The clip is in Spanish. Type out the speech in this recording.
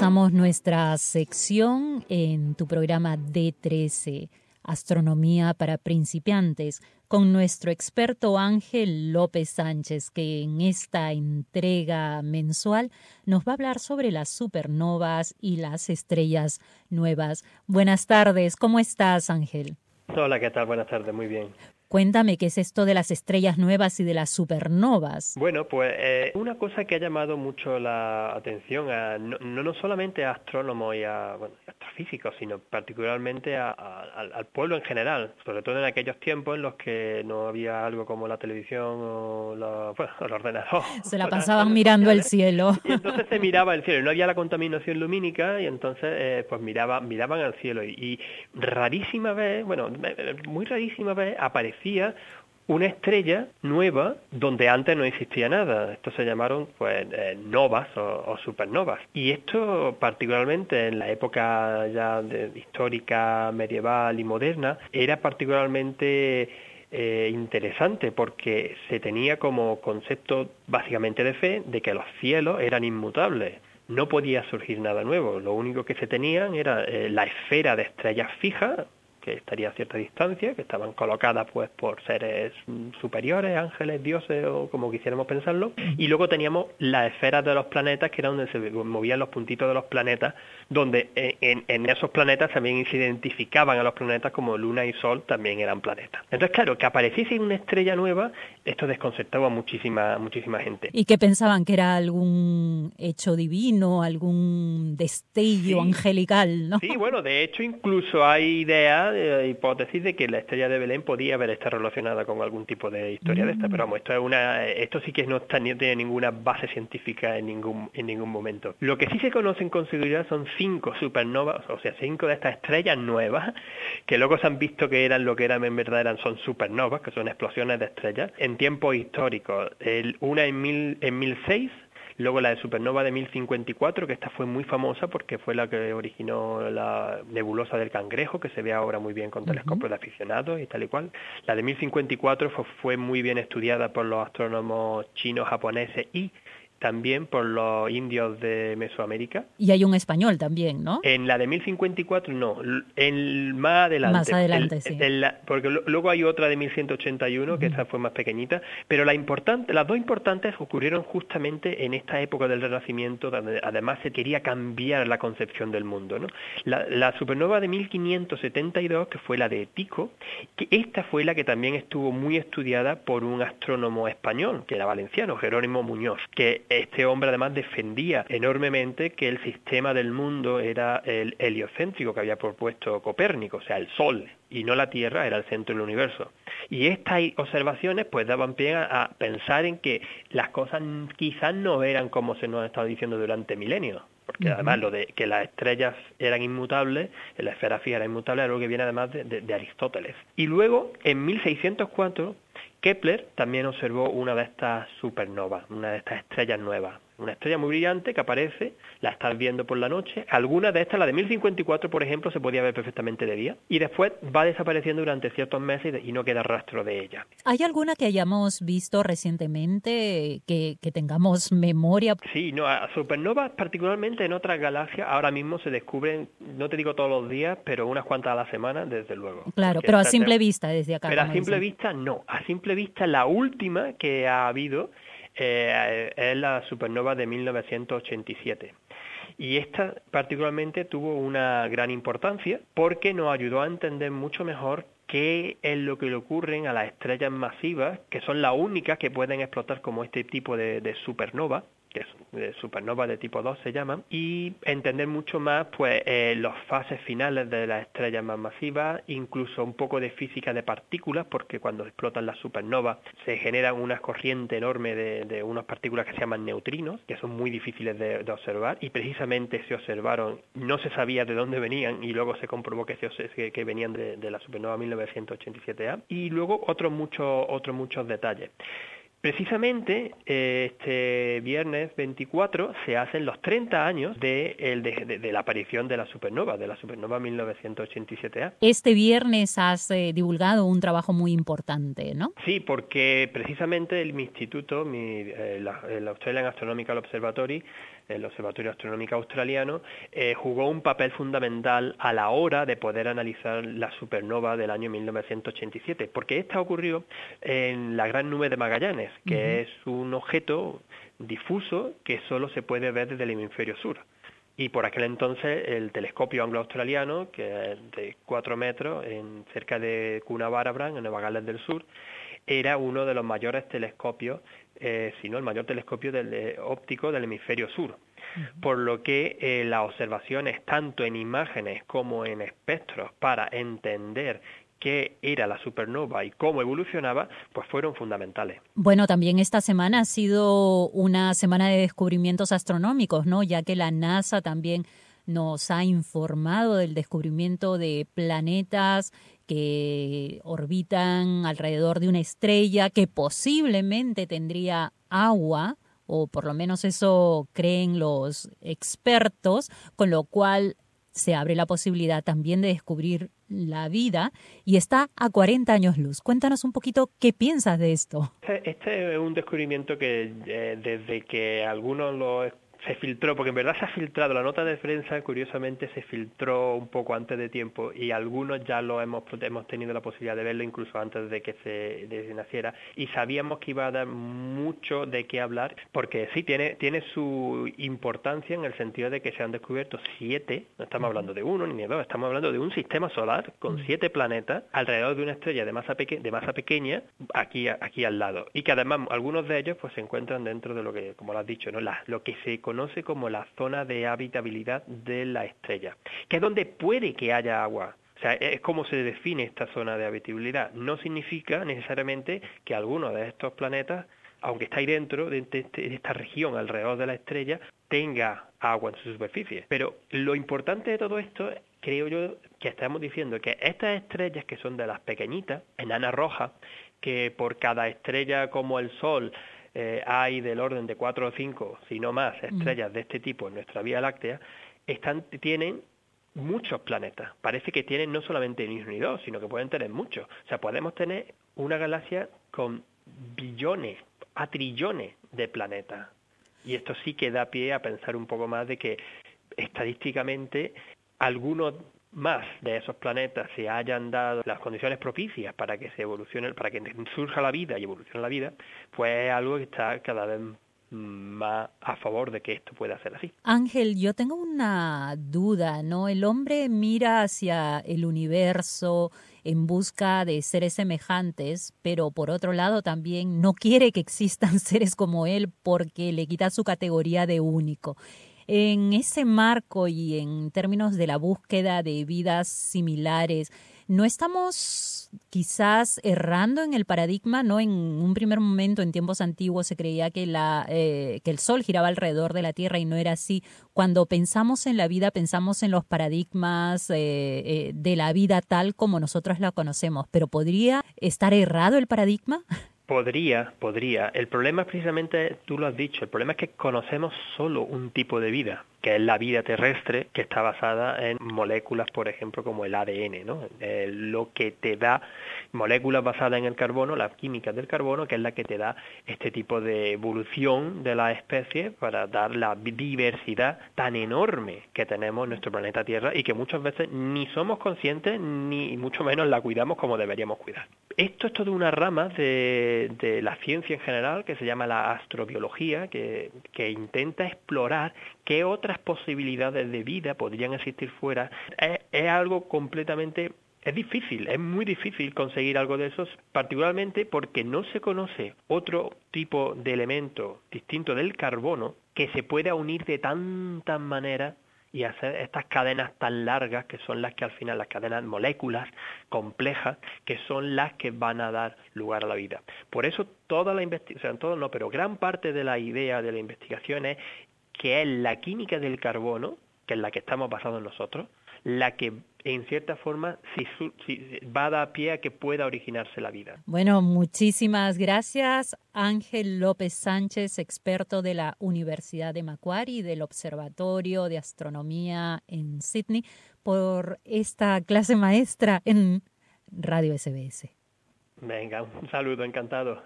comenzamos nuestra sección en tu programa D13, Astronomía para principiantes, con nuestro experto Ángel López Sánchez, que en esta entrega mensual nos va a hablar sobre las supernovas y las estrellas nuevas. Buenas tardes, ¿cómo estás Ángel? Hola, ¿qué tal? Buenas tardes, muy bien. Cuéntame qué es esto de las estrellas nuevas y de las supernovas. Bueno, pues eh, una cosa que ha llamado mucho la atención a, no, no solamente a astrónomos y a bueno, astrofísicos, sino particularmente al pueblo en general, sobre todo en aquellos tiempos en los que no había algo como la televisión o, la, bueno, el ordenador. Se la pasaban mirando el cielo. Y entonces se miraba el cielo, no había la contaminación lumínica y entonces eh, pues miraba, miraban al cielo y, y rarísima vez, bueno, eh, muy rarísima vez aparecía una estrella nueva donde antes no existía nada. Estos se llamaron pues eh, novas o, supernovas. Y esto particularmente en la época ya histórica, medieval y moderna era particularmente eh, interesante porque se tenía como concepto básicamente de fe de que los cielos eran inmutables. No podía surgir nada nuevo. Lo único que se tenían era eh, la esfera de estrellas fijas, que estaría a cierta distancia, que estaban colocadas pues por seres superiores, ángeles, dioses o como quisiéramos pensarlo, y luego teníamos las esferas de los planetas, que era donde se movían los puntitos de los planetas, donde en, esos planetas también se identificaban a los planetas como Luna y Sol también eran planetas. Entonces, claro, que apareciese una estrella nueva, esto desconcertaba a muchísima, muchísima gente. ¿Y qué pensaban? ¿Que era algún hecho divino, algún destello angelical? ¿no? Sí, bueno, de hecho incluso hay ideas de hipótesis de que la estrella de Belén podía haber estado relacionada con algún tipo de historia de esta, pero vamos, esto es una, esto sí que no está, ni tiene ninguna base científica en ningún, en ningún momento. Lo que sí se conocen con seguridad son cinco supernovas, o sea, cinco de estas estrellas nuevas, que luego se han visto que eran lo que eran en verdad eran son supernovas, que son explosiones de estrellas, en tiempos históricos. Una en, mil, en 1006 Luego la de supernova de 1054, que esta fue muy famosa porque fue la que originó la nebulosa del cangrejo, que se ve ahora muy bien con telescopios de aficionados y tal y cual. La de 1054 fue, fue muy bien estudiada por los astrónomos chinos, japoneses y también por los indios de Mesoamérica. Y hay un español también, ¿no? En la de 1054 no, en más adelante. Más adelante, sí. porque luego hay otra de 1181, que esa fue más pequeñita, pero la importante, las dos importantes ocurrieron justamente en esta época del Renacimiento, donde además se quería cambiar la concepción del mundo, ¿no? La, la supernova de 1572, que fue la de Tycho, que esta fue la que también estuvo muy estudiada por un astrónomo español, que era valenciano, Jerónimo Muñoz, que este hombre además defendía enormemente que el sistema del mundo era el heliocéntrico que había propuesto Copérnico, o sea, el Sol y no la Tierra era el centro del universo. Y estas observaciones pues daban pie a, pensar en que las cosas quizás no eran como se nos ha estado diciendo durante milenios, porque además lo de que las estrellas eran inmutables, la esfera fija era inmutable, es algo que viene además de, de Aristóteles. Y luego, en 1604, Kepler también observó una de estas supernovas, una de estas estrellas nuevas, una estrella muy brillante que aparece, la estás viendo por la noche. Algunas de estas, la de 1054, por ejemplo, se podía ver perfectamente de día. Y después va desapareciendo durante ciertos meses y no queda rastro de ella. ¿Hay alguna que hayamos visto recientemente que, tengamos memoria? Sí, no, a supernovas, particularmente en otras galaxias, ahora mismo se descubren, no te digo todos los días, pero unas cuantas a la semana, desde luego. Claro, pero a simple vista, desde acá. Pero a simple vista, no. A simple vista, la última que ha habido eh, es la supernova de 1987. Y esta particularmente tuvo una gran importancia porque nos ayudó a entender mucho mejor qué es lo que le ocurren a las estrellas masivas, que son las únicas que pueden explotar como este tipo de supernova, que es supernova de tipo 2 se llaman, y entender mucho más pues eh, las fases finales de las estrellas más masivas, incluso un poco de física de partículas, porque cuando explotan las supernovas se generan unas corrientes enormes de, de unas partículas que se llaman neutrinos, que son muy difíciles de, observar, y precisamente se observaron, no se sabía de dónde venían, y luego se comprobó que, se, que, venían de, de la supernova 1987A, y luego otros muchos, otros muchos detalles. Precisamente este viernes 24 se hacen los 30 años de, la aparición de la supernova, de la supernova 1987A. Este viernes has eh, divulgado un trabajo muy importante, ¿no? Sí, porque precisamente el, mi instituto, mi, eh, el Australian Astronomical Observatory, el Observatorio Astronómico Australiano, eh, jugó un papel fundamental a la hora de poder analizar la supernova del año 1987, porque esta ocurrió en la Gran Nube de Magallanes, que es un objeto difuso que solo se puede ver desde el hemisferio sur. Y por aquel entonces el telescopio anglo-australiano, que es de 4 metros, en, cerca de Coonabarabran, en Nueva Gales del Sur, era uno de los mayores telescopios, eh, si no el mayor telescopio del, eh, óptico del hemisferio sur. Por lo que eh, las observaciones, tanto en imágenes como en espectros, para entender qué era la supernova y cómo evolucionaba, pues fueron fundamentales. Bueno, también esta semana ha sido una semana de descubrimientos astronómicos, ¿no? Ya que la NASA también nos ha informado del descubrimiento de planetas que orbitan alrededor de una estrella que posiblemente tendría agua, o por lo menos eso creen los expertos, con lo cual se abre la posibilidad también de descubrir la vida y está a 40 años luz. Cuéntanos un poquito qué piensas de esto. Este, este es un descubrimiento que eh, desde que algunos lo se filtró, porque en verdad se ha filtrado, la nota de prensa curiosamente se filtró un poco antes de tiempo y algunos ya lo hemos, hemos tenido la posibilidad de verlo incluso antes de que se, naciera. Y sabíamos que iba a dar mucho de qué hablar porque sí tiene, tiene su importancia en el sentido de que se han descubierto siete, no estamos hablando de uno ni de dos, estamos hablando de un sistema solar con siete planetas alrededor de una estrella de masa, de masa pequeña aquí, aquí al lado. Y que además algunos de ellos pues se encuentran dentro de lo que, como lo has dicho, ¿no? La, lo que se conoce como la zona de habitabilidad de la estrella, que es donde puede que haya agua. O sea, es como se define esta zona de habitabilidad. No significa necesariamente que alguno de estos planetas, aunque está ahí dentro de, esta región alrededor de la estrella, tenga agua en su superficie. Pero lo importante de todo esto, creo yo, que estamos diciendo que estas estrellas que son de las pequeñitas, enanas rojas, que por cada estrella como el Sol eh, hay del orden de cuatro o cinco, si no más, estrellas de este tipo en nuestra Vía Láctea, están, tienen muchos planetas. Parece que tienen no solamente ni uno ni dos, sino que pueden tener muchos. O sea, podemos tener una galaxia con billones, a trillones de planetas. Y esto sí que da pie a pensar un poco más de que estadísticamente algunos más de esos planetas se hayan dado las condiciones propicias para que se evolucione, para que surja la vida y evolucione la vida, pues es algo que está cada vez más a favor de que esto pueda ser así. Ángel, yo tengo una duda, ¿no? El hombre mira hacia el universo en busca de seres semejantes, pero por otro lado también no quiere que existan seres como él porque le quita su categoría de único. En ese marco y en términos de la búsqueda de vidas similares, ¿no estamos quizás errando en el paradigma? ¿No? En un primer momento, en tiempos antiguos, se creía que, la, eh, que el Sol giraba alrededor de la Tierra y no era así. Cuando pensamos en la vida, pensamos en los paradigmas eh, eh, de la vida tal como nosotros la conocemos. ¿Pero podría estar errado el paradigma? Podría, podría. El problema es precisamente, tú lo has dicho, el problema es que conocemos solo un tipo de vida que es la vida terrestre, que está basada en moléculas, por ejemplo, como el ADN, ¿no? Eh, lo que te da moléculas basadas en el carbono, las químicas del carbono, que es la que te da este tipo de evolución de la especie para dar la diversidad tan enorme que tenemos en nuestro planeta Tierra y que muchas veces ni somos conscientes ni mucho menos la cuidamos como deberíamos cuidar. Esto es toda una rama de, de la ciencia en general que se llama la astrobiología, que, que intenta explorar qué otras posibilidades de vida podrían existir fuera, es, algo completamente es difícil, es muy difícil conseguir algo de esos, particularmente porque no se conoce otro tipo de elemento distinto del carbono que se pueda unir de tantas maneras y hacer estas cadenas tan largas que son las que al final, las cadenas moléculas complejas, que son las que van a dar lugar a la vida. Por eso toda la investigación, todo no, pero gran parte de la idea de la investigación es que es la química del carbono, que es la que estamos basados nosotros, la que en cierta forma va a dar pie a que pueda originarse la vida. Bueno, muchísimas gracias Ángel López Sánchez, experto de la Universidad de Macquarie y del Observatorio de Astronomía en Sydney, por esta clase maestra en Radio SBS. Venga, un saludo, encantado.